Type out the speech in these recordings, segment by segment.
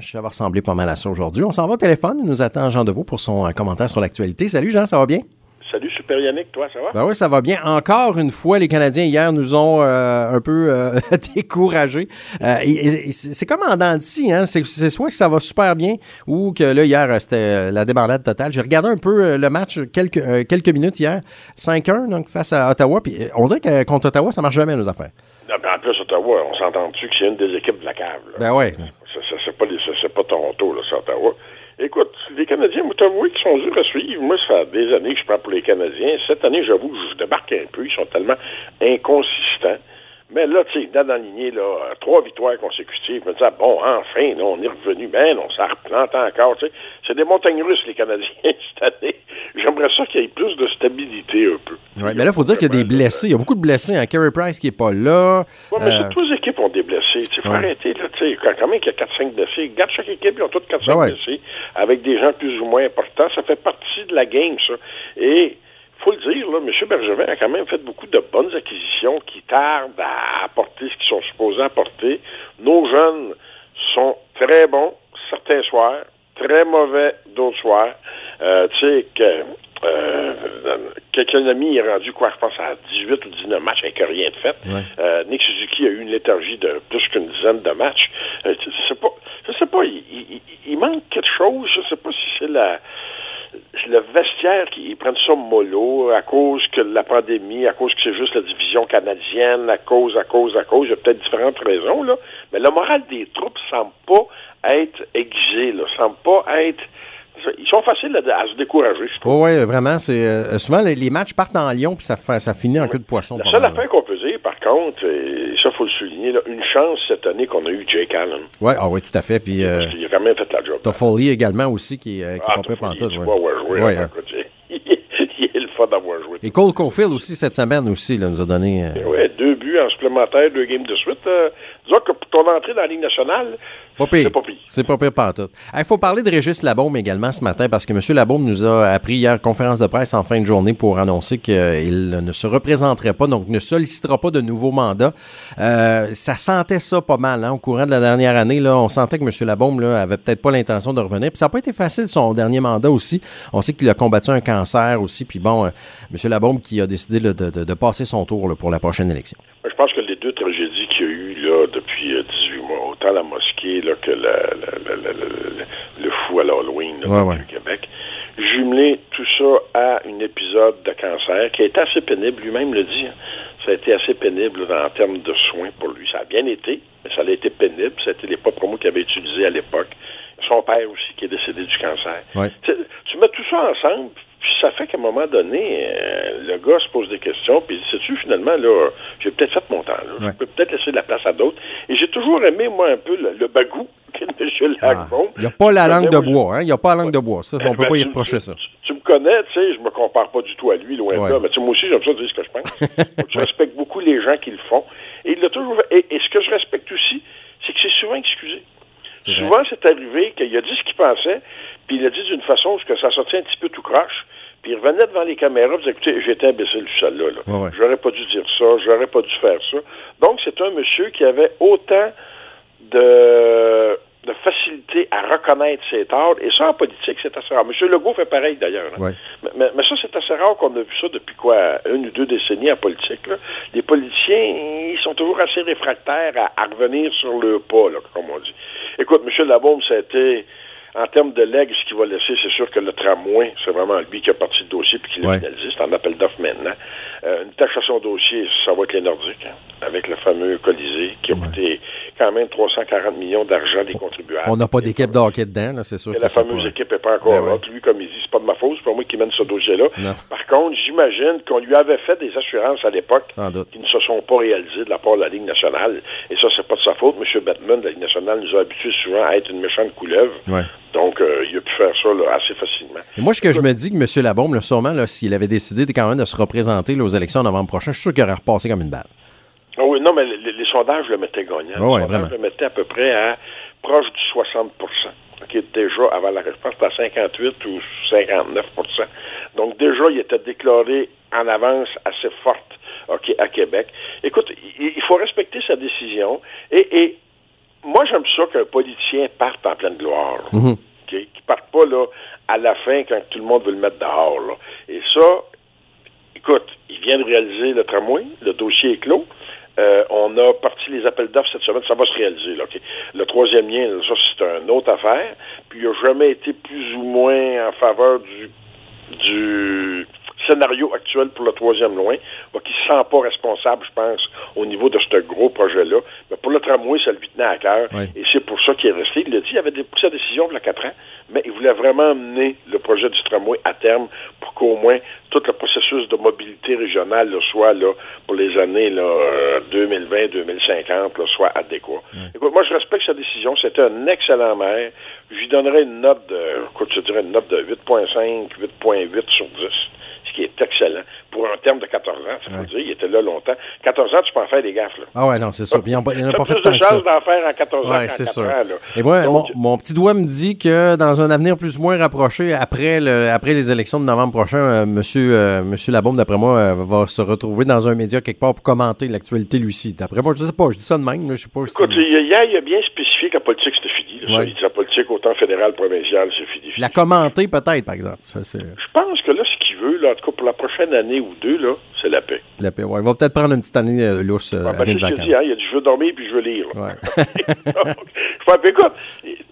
Ça va ressembler pas mal à ça aujourd'hui. On s'en va au téléphone. Il nous attend Jean Deveau pour son euh, commentaire sur l'actualité. Salut Jean, ça va bien? Salut Super Yannick, toi, ça va? Ben oui, ça va bien. Encore une fois, les Canadiens hier nous ont euh, un peu euh, découragés. c'est comme en dents hein? C'est soit que ça va super bien ou que là, hier, c'était la débandade totale. J'ai regardé un peu le match quelques, quelques minutes hier. 5-1 donc face à Ottawa. Puis on dirait que contre Ottawa, ça marche jamais nos affaires. Non, ben, en plus, Ottawa, on s'entend-tu que c'est une des équipes de la cave? Ben ouais c'est pas, c'est pas Toronto, là, c'est Ottawa. Écoute, les Canadiens, vous t'avouez qu'ils sont durs à suivre. Moi, ça fait des années que je prends pour les Canadiens. Cette année, j'avoue je débarque un peu. Ils sont tellement inconsistants. Mais là, tu sais, dans la lignée, là, trois victoires consécutives, je me disais, bon, enfin, on est revenu, mais on s'en replante encore, tu sais. C'est des montagnes russes, les Canadiens, cette année. J'aimerais ça qu'il y ait plus de stabilité un peu. Oui, mais là, il faut dire qu'il y a des blessés. Il y a beaucoup de blessés. Hein. Carey Price qui n'est pas là. Oui, mais euh... les équipes ont des blessés. Il faut arrêter, là, tu sais. Quand même qu'il y a 4-5 blessés, garde chaque équipe, ils ont toutes 4-5 ben blessés, avec des gens plus ou moins importants. Ça fait partie de la game, ça. Et faut le dire, là, M. Bergevin a quand même fait beaucoup de bonnes acquisitions qui tardent à apporter ce qu'ils sont supposés apporter. Nos jeunes sont très bons certains soirs, très mauvais d'autres soirs. Euh, tu sais que euh, quelqu'un amis est rendu quoi, je pense, à 18 ou 19 matchs avec rien de fait. Euh, Nick Suzuki a eu une léthargie de plus qu'une dizaine de matchs. Euh, je sais pas, je sais pas, il, il, il, manque quelque chose. Je sais pas si c'est la le vestiaire qui prennent ça mollo à cause que la pandémie, à cause que c'est juste la division canadienne, à cause, à cause, à cause. Il y a peut-être différentes raisons, là. Mais le moral des troupes semble pas être aiguisé, là. Semble pas être ils sont faciles à, se décourager, je trouve. oui, vraiment. C'est euh, souvent les, matchs partent en Lyon puis ça, ça finit en queue de poisson. La seule affaire qu'on peut dire, par contre, et ça faut le souligner, une chance cette année qu'on a eu Jake Allen. Ah oui, tout à fait. Puis, euh, Parce qu'il a quand même fait la job. T'as Foley également aussi qui, euh, qui ah, pantoute. Il ouais. hein. il est le fun d'avoir joué. Et Cole Caulfield aussi cette semaine aussi là, nous a donné. Oui, deux buts en supplémentaire, deux games de suite. Disons que pour ton entrée dans la Ligue nationale, c'est pas pire. C'est pas pire pantoute. Il faut parler de Régis Labaume également ce matin parce que M. Labaume nous a appris hier conférence de presse en fin de journée pour annoncer qu'il ne se représenterait pas, donc ne sollicitera pas de nouveaux mandats. Euh, ça sentait ça pas mal hein, au courant de la dernière année. Là, on sentait que M. Labaume avait peut-être pas l'intention de revenir. Puis ça n'a pas été facile son dernier mandat aussi. On sait qu'il a combattu un cancer aussi. Puis bon, euh, M. Labaume qui a décidé de, passer son tour pour la prochaine élection. Je pense que les deux qu'il y a eu là, depuis 18 euh, mois, autant la mosquée là, que le fou à l'Halloween du Québec, jumeler tout ça à un épisode de cancer qui a été assez pénible, lui-même le dit. Hein. Ça a été assez pénible en termes de soins pour lui. Ça a bien été, mais ça a été pénible. C'était les propres mots qu'il avait utilisés à l'époque. Son père aussi qui est décédé du cancer. Tu mets tout ça ensemble, ça fait qu'à un moment donné, euh, le gars se pose des questions, puis il dit, sais-tu, finalement, là, j'ai peut-être fait mon temps, là. Je peux peut-être laisser de la place à d'autres. Et j'ai toujours aimé, moi, un peu le, bagou qu'est M. Lagbon. Il n'y a pas la langue de bois, hein? Il n'y a pas la langue de bois. Ça, on ne peut ben, pas y reprocher ça. Tu, me connais, tu sais, je me compare pas du tout à lui, loin de là, mais tu sais, moi aussi, j'aime ça dire ce que je pense. je respecte beaucoup les gens qui le font. Et il toujours et, et ce que je respecte aussi, c'est que c'est souvent excusé. Souvent, c'est arrivé qu'il a dit ce qu'il pensait, puis il a dit d'une façon que ça sortait un petit peu tout croche. Puis il revenait devant les caméras, disait, écoutez, j'étais imbécile du sol là. là. J'aurais pas dû dire ça, j'aurais pas dû faire ça. Donc, c'est un monsieur qui avait autant de, de facilité à reconnaître ses torts. Et ça, en politique, c'est assez rare. M. Legault fait pareil, d'ailleurs. Hein. Mais, mais, ça, c'est assez rare qu'on a vu ça depuis quoi, une ou deux décennies en politique. Là. Les politiciens, ils sont toujours assez réfractaires à, revenir sur le pas, là, comme on dit. Écoute, M. Labaume, ça a été en termes de legs, ce qu'il va laisser, c'est sûr que le tramway, c'est vraiment lui qui a parti le dossier puis qui l'a finalisé. C'est en appel d'offre maintenant. Euh, une tâche à son dossier, ça va être les Nordiques, hein, avec le fameux Colisée, qui a coûté quand même 340 millions d'argent des contribuables. On n'a pas d'équipe de hockey dedans, c'est sûr. La fameuse équipe n'est pas encore ben là. Lui, comme il dit, c'est pas de ma faute, c'est pas moi qui mène ce dossier-là. Par contre, j'imagine qu'on lui avait fait des assurances à l'époque qui ne se sont pas réalisées de la part de la Ligue nationale. Et ça, c'est pas de sa faute. M. Batman de la Ligue nationale nous a habitués souvent à être une méchante couleuvre. Donc, euh, il a pu faire ça assez facilement. Et moi, ce que je me dis que M. Labombe, sûrement, s'il avait décidé quand même de se représenter aux élections en novembre prochain, je suis sûr qu'il aurait repassé comme une balle. Ah oui, non, mais les, sondages le mettaient gagnant. Oh, les sondages le mettaient à peu près à proche du 60 qui est déjà, avant la réponse, à 58 ou 59% Donc, déjà, il était déclaré en avance assez forte à Québec. Écoute, il, faut respecter sa décision et, et moi, j'aime ça qu'un politicien parte en pleine gloire. Mhm. Qu'il ne parte pas là, à la fin quand tout le monde veut le mettre dehors. Là. Et ça, écoute, il vient de réaliser le tramway, le dossier est clos. Euh, on a parti les appels d'offres cette semaine, ça va se réaliser. Là, Le troisième lien, ça c'est une autre affaire. Puis il n'a jamais été plus ou moins en faveur du, du scénario actuel pour le troisième loin, qui ne se sent pas responsable, je pense, au niveau de ce gros projet-là. Mais pour le tramway, ça lui tenait à cœur. Et c'est pour ça qu'il est resté. Il l'a dit, il avait pris sa décision il y a quatre ans, mais il voulait vraiment mener le projet du tramway à terme pour qu'au moins tout le processus de mobilité régionale soit là, pour les années 2020-2050 soit adéquat. Écoute, moi, je respecte sa décision. C'était un excellent maire. Je lui donnerais une note de, écoute, je dirais une note de 8.5, 8.8 sur 10 qui est excellent. Pour un terme de 14 ans, ça veut dire, il était là longtemps. 14 ans, tu peux en faire des gaffes. Là. Ah ouais, non, c'est sûr. Il n'y en, a pas fait plus de chance d'en faire en 14 ouais, ans c'est sûr. Et moi, mon, petit doigt me dit que dans un avenir plus ou moins rapproché, après, le, après les élections de novembre prochain, euh, monsieur, euh, monsieur Labaume, d'après moi, euh, va se retrouver dans un média quelque part pour commenter l'actualité, lui ci D'après moi, je ne sais pas, je dis ça de même. je sais pas Écoute, hier, il a bien spécifié que la politique, c'était fini. Ouais. Il dit la politique, autant fédérale, provinciale, c'est fini. La commenter, peut-être, par exemple. Ça, je pense que là, là, en tout cas pour la prochaine année ou deux, là, c'est la paix. La paix, oui. Il va peut-être prendre une petite année euh, lousse, euh, année de vacances. Dit, hein, il a dit, je veux dormir puis je veux lire. Ouais. Donc, écoute,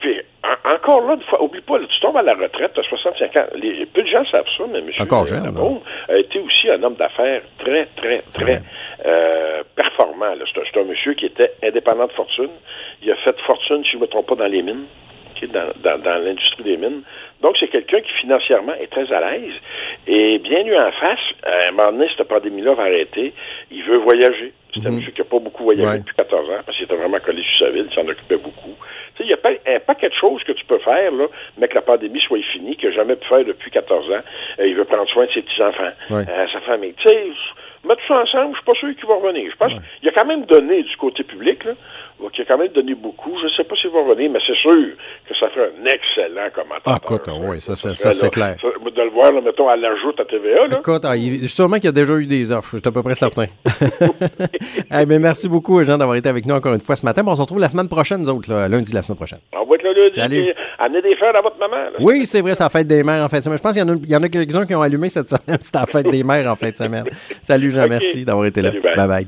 puis, encore là, une fois, oublie pas, tu tombes à la retraite, tu as 65 ans. Les, peu de gens savent ça, mais M. Encore jeune, a été aussi un homme d'affaires très, très, très euh, performant. C'est un, monsieur qui était indépendant de fortune. Il a fait fortune, si je ne me trompe pas, dans les mines, dans, dans, dans l'industrie des mines. Donc, c'est quelqu'un qui financièrement est très à l'aise. Et bien lui en face, à un moment donné, cette pandémie-là va arrêter. Il veut voyager. C'est un mhm. monsieur qui n'a pas beaucoup voyagé depuis 14 ans, parce qu'il était vraiment collé sur sa ville, il s'en occupait beaucoup. Tu sais, il n'y a pas, pas quelque chose que tu peux faire, là, mais que la pandémie soit finie, qu'il n'a jamais pu faire depuis 14 ans. Euh, il veut prendre soin de ses petits-enfants, euh, sa famille. Tu sais, mettre tout ensemble, je suis pas sûr qu'il va revenir. Je pense qu'il a quand même donné du côté public, là, qui a quand même donné beaucoup. Je ne sais pas s'il va revenir, mais c'est sûr que ça fait un excellent commentaire. Ah, écoute, oui, ça, ça, ça c'est clair. de le voir, là, mettons, à l'ajout à TVA. Là. Écoute, ah, il, sûrement qu'il y a déjà eu des offres, je suis à peu près certain. mais merci beaucoup, Jean, d'avoir été avec nous encore une fois ce matin. on se retrouve la semaine prochaine, nous autres, là, lundi la semaine prochaine. Être là. Salut. Amenez des fleurs à votre maman. Oui, c'est vrai, c'est la fête des mères en fin de semaine. Je pense qu'il y en a, a quelques-uns qui ont allumé cette semaine. C'était la fête des mères en fin de semaine. Salut, Jean, merci d'avoir été là. bye bye.